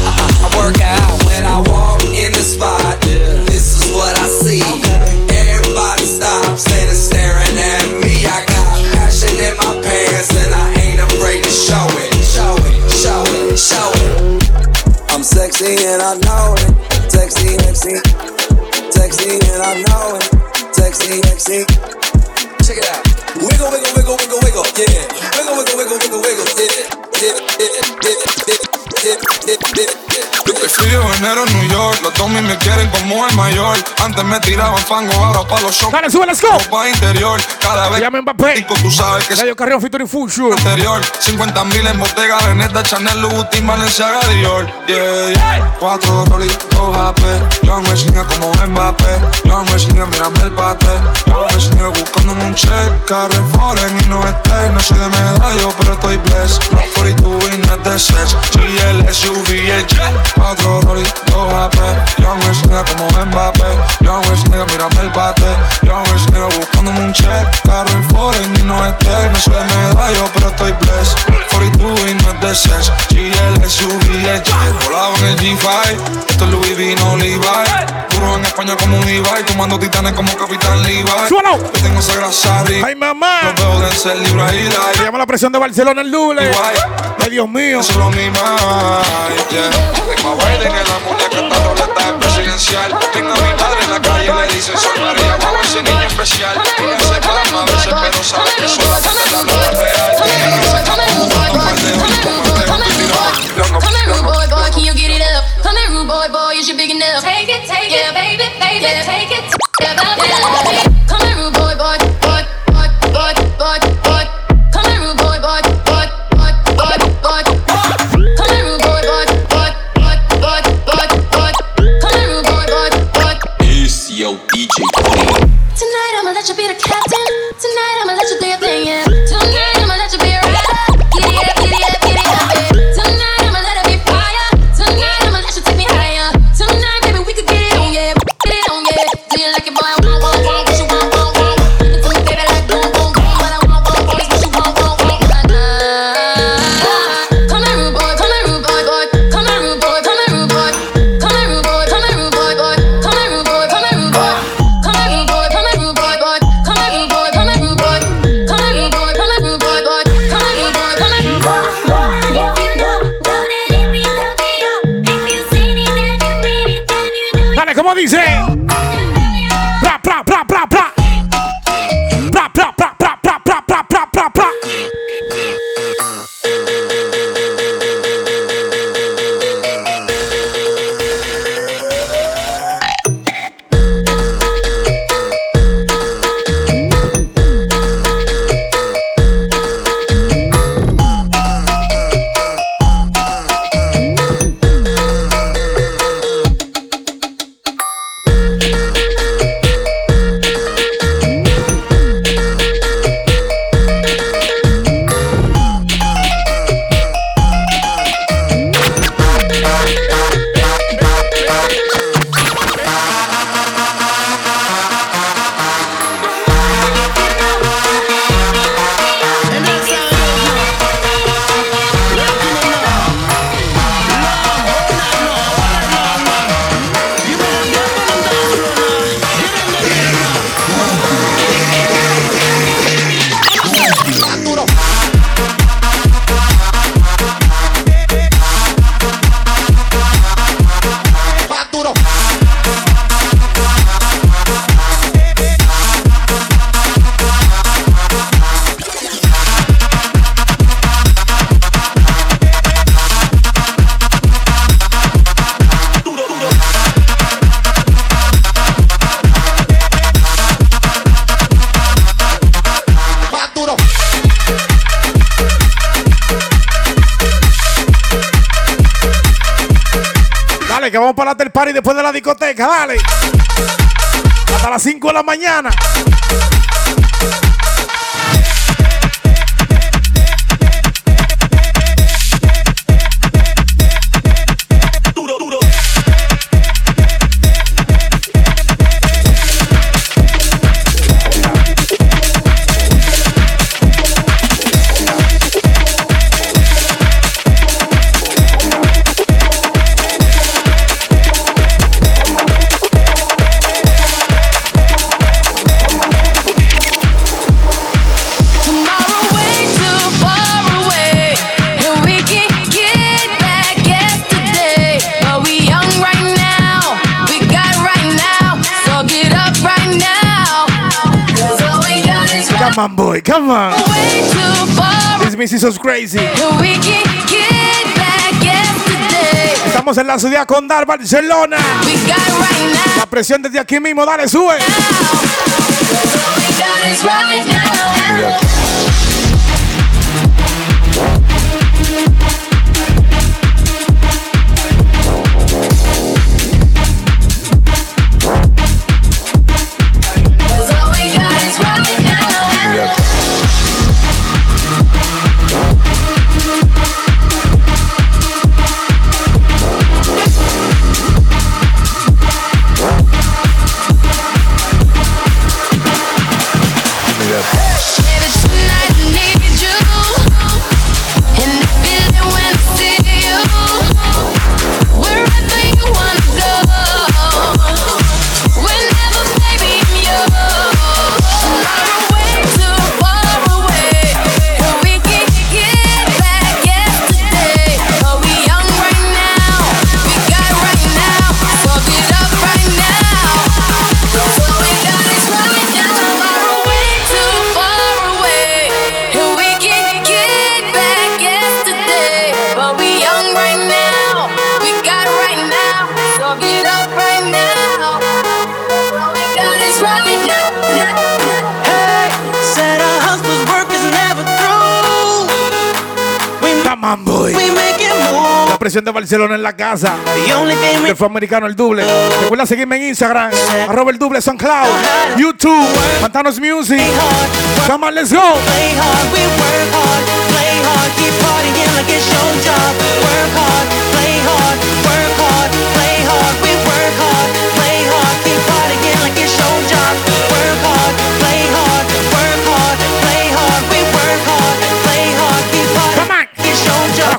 I'm sexy and I know it. Sexy, sexy. Sexy and I know it. Sexy, sexy. Check it out. Wiggle, wiggle, wiggle, wiggle, wiggle. Yeah. Wiggle, wiggle, wiggle, wiggle, wiggle. Yeah. Yeah, yeah, yeah, yeah, yeah, yeah, yeah, que frío enero en New York, los Tommy me quieren como el mayor. Antes me tiraban fango, ahora pa' los shows. Dale, sube, let's go. Ropa interior, cada vez Llame Mbappé. tú sabes que Radio Carrión featuring Full Shoe. anterior. 50 mil en Bottega Veneta, Chanel, Louboutin, Balenciaga, Dior. Yeah, yeah. Cuatro Rolly, dos AP Yo me chinga como Mbappé. Yo me chinga, mírame el bate Yo me chinga buscándome un check. Carre foreign y no esté No soy de medallo, pero estoy blessed. No 42 y no es de sex Soy el SUV y el jet Cuatro Rolly, dos AP Yo me chinga como Mbappé Yo me chinga, mírame el bate Yo me chinga buscándome un check Carre foreign y no esté No soy medallo, pero estoy blessed. 42 y no es de sex. GL, SUV, jet Volado en el G5 Esto es Louis V, no Levi Duro en España como un Levi Tomando titanes como Capitán Levi ¡Súbalo! Yo tengo esa grasa arriba ¡Ay, mamá! Los veo de ser libra y la Se llama la presión de Barcelona el doble. Ay, Dios mío. Eso es lo mismo, yeah En la muñeca, esta roleta es presidencial Tengo a mi madre en la calle, le dicen Soy María, guau, ese niño especial Ella se calma a veces, pero sabe que solamente la es real se y tirando Come here, rude boy, boy, can you get it up? Come here, rude boy, boy, you big enough? Take it, take it, baby, baby, take it. Come here, rude boy, boy, boy, boy, boy, boy, feel like a boy. que vamos para el party después de la discoteca, dale. Hasta las 5 de la mañana. Come. This is crazy. Estamos en la ciudad condal, Barcelona. La presión desde aquí mismo, dale, sube. presión de Barcelona en la casa. Que fue americano el doble. Recuerda seguirme en Instagram. Arroba el doble SoundCloud. YouTube. Pantanos Music. Come on, let's go.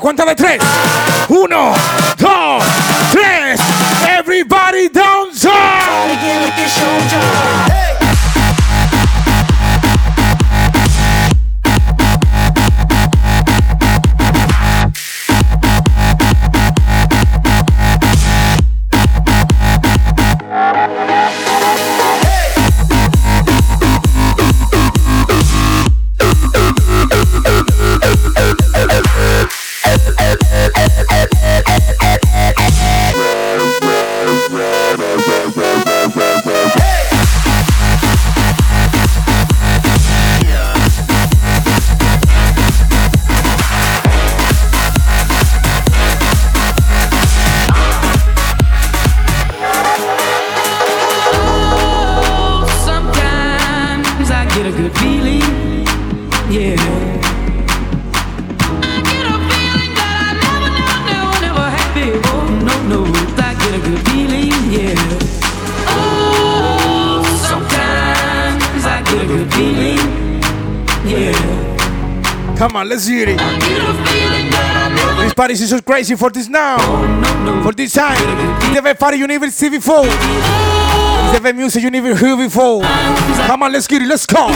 cuenta de tres. uno, dos, tres. Everybody down, zone. city. This party is so crazy for this now, for this time. It's never very party you never see before. It's music you never hear before. Come on, let's get it, let's go.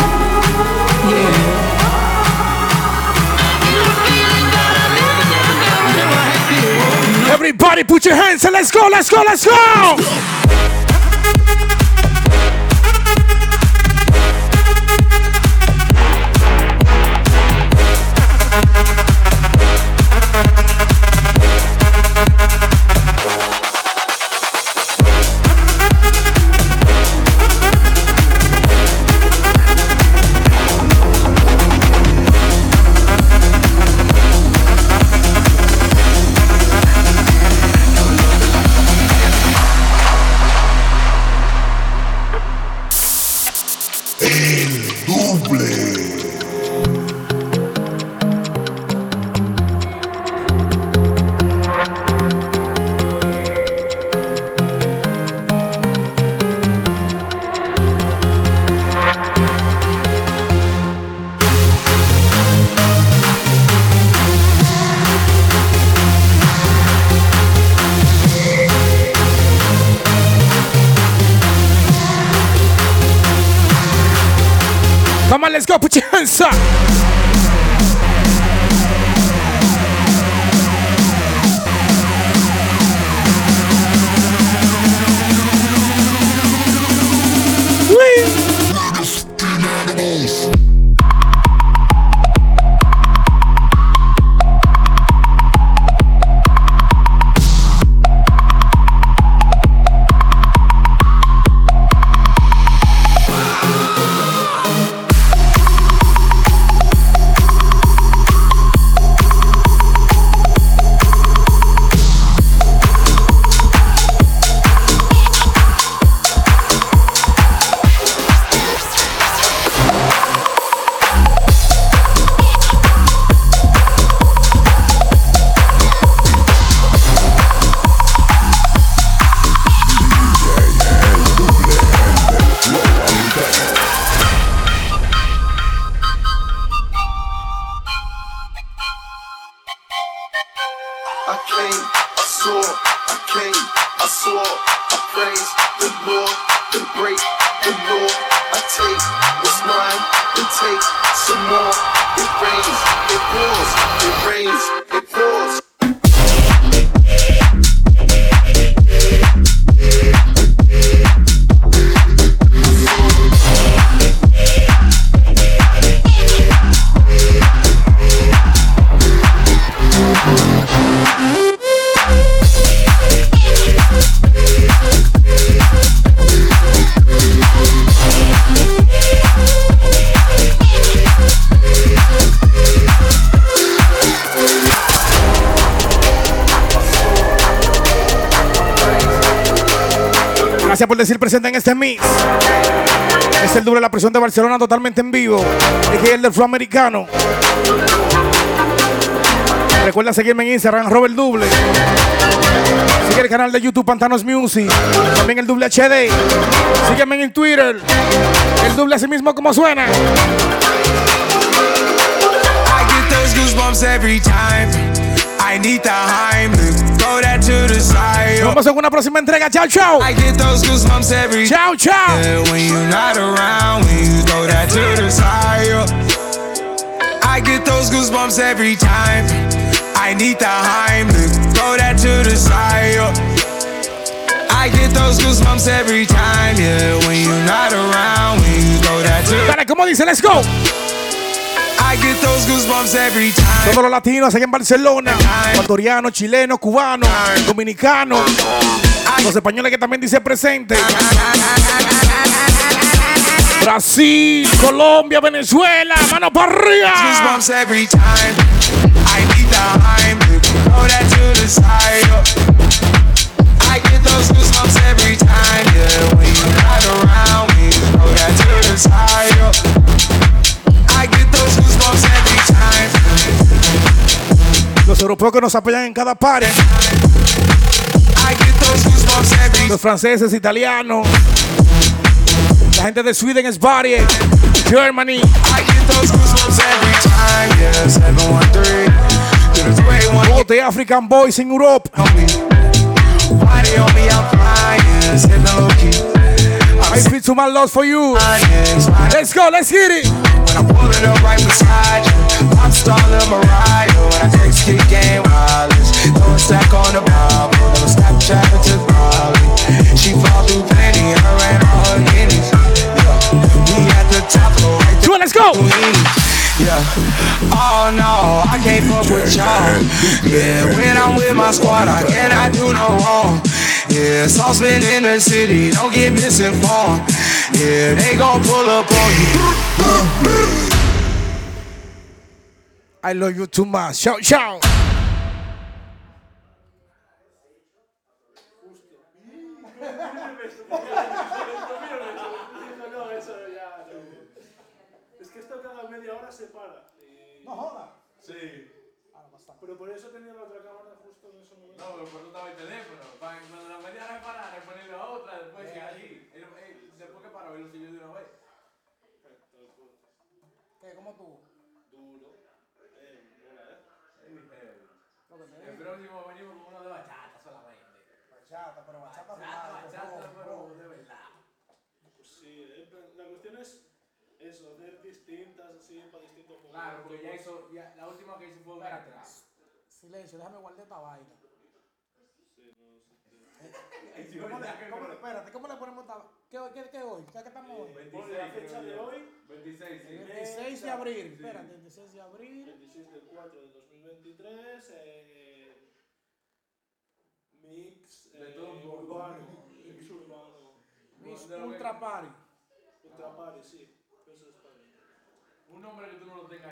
Everybody put your hands and let's go, let's go, let's go! Let's go. Put your hands up. Gracias por decir presente en este mix. Es el doble de la presión de Barcelona totalmente en vivo. Es el del flow americano. Recuerda seguirme en Instagram, Robert Double. Sigue el canal de YouTube Pantanos Music. También el doble HD. Sígueme en Twitter. El doble así mismo como suena. I get those goosebumps every time. I need the Heimlich. Throw that. Nos vemos en una próxima entrega. Chao, chao. I get those goosebumps every Chao, chao. Yeah, when you're not around, when you throw that to the side. I get those goosebumps every time. I need the Heimlich. Throw that to the side. I get those goosebumps every time, yeah. When you're not around, when you throw that to Dale, como dice, let's go. Todos los latinos aquí en Barcelona, ecuatorianos, chilenos, cubanos, dominicanos, los españoles que también dice presente. Brasil, Colombia, Venezuela, mano para arriba. I get those goosebumps every time, yeah. When around, you throw that to the side. I Los europeos que nos apoyan en cada every Los franceses, italianos. La gente de Sweden es body. Germany. I get those goosebumps every time, yeah. 713 to the 281. Both the African boys low key. I feel to my love for you. Let's go, let's get it. When I'm pulling up right beside you, I'm stalling Mariah. When I text kick game wireless, throw a stack on the Bible. Never Snapchat to. She fall through plenty, her and all her guineas. Yeah, we at the top, go right Come on, let's go. Yeah. Oh no, I can't fuck with y'all. Yeah, when I'm with my squad, I cannot do no wrong. Yeah, saucepan in the city, don't get misinformed. Yeah, they gon' pull up on you. I love you too much. Ciao, ciao. Es que esto cada media hora se para. No joda. Sí. Pero por eso tenía la otra cámara justo en ese momento. No, pero por eso estaba el teléfono. Para cuando la media hora parara, ponerle a otra, después que allí. Eh, eh, Después que paró, él lo siguió de una vez. ¿Qué? ¿Cómo tú? Duro. Eh, ¿eh? El próximo venimos con uno de bachata solamente. Bachata, pero Bachata, bachata, pero de verdad. Pues sí, eh, pero la cuestión es, es eso, hacer distintas así para distintos momentos. Claro, porque ya hizo, ya, la última que hizo fue Espérate. atrás. Silencio, déjame guardar esta vaina. Sí, no sé. ¿Cómo le, cómo le- espérate, ¿cómo le ponemos esta ¿Qué, qué, qué hoy? ¿Qué, qué estamos hoy? 26, la fecha de hoy. 26, sí. El 26 de abril. Espérate, el 16 de abril. 26 del 4 de 2023. Eh, mix De eh, todo un poco. urbano. Mix urbano. De que- Ultra Party. Ultra Party, sí. Eso es para mí. Un nombre que tú no lo tengas